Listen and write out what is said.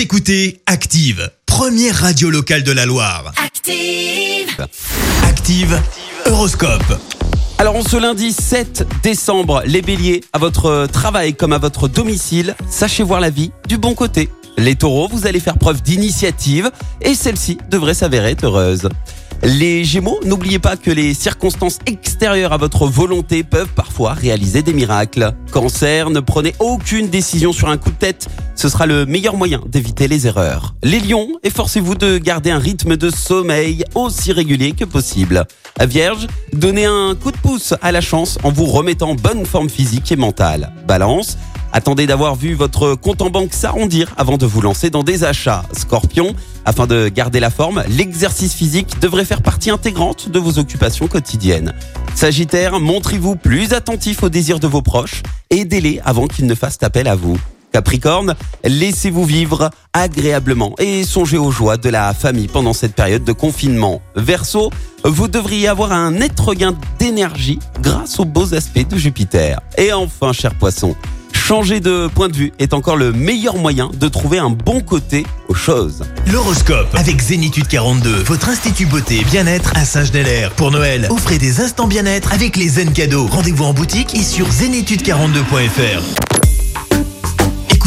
Vous écoutez Active, première radio locale de la Loire. Active. Active, Horoscope. Alors on ce lundi 7 décembre, les béliers, à votre travail comme à votre domicile, sachez voir la vie du bon côté. Les taureaux, vous allez faire preuve d'initiative et celle-ci devrait s'avérer heureuse. Les gémeaux, n'oubliez pas que les circonstances extérieures à votre volonté peuvent parfois réaliser des miracles. Cancer, ne prenez aucune décision sur un coup de tête, ce sera le meilleur moyen d'éviter les erreurs. Les lions, efforcez-vous de garder un rythme de sommeil aussi régulier que possible. Vierge, donnez un coup de pouce à la chance en vous remettant en bonne forme physique et mentale. Balance, Attendez d'avoir vu votre compte en banque s'arrondir avant de vous lancer dans des achats. Scorpion, afin de garder la forme, l'exercice physique devrait faire partie intégrante de vos occupations quotidiennes. Sagittaire, montrez-vous plus attentif aux désirs de vos proches, aidez-les avant qu'ils ne fassent appel à vous. Capricorne, laissez-vous vivre agréablement et songez aux joies de la famille pendant cette période de confinement. Verseau, vous devriez avoir un net regain d'énergie grâce aux beaux aspects de Jupiter. Et enfin, cher poisson, Changer de point de vue est encore le meilleur moyen de trouver un bon côté aux choses. L'horoscope avec Zénitude 42, votre institut beauté et bien-être à Saint-Genélaire. Pour Noël, offrez des instants bien-être avec les zen cadeaux. Rendez-vous en boutique et sur zénitude42.fr.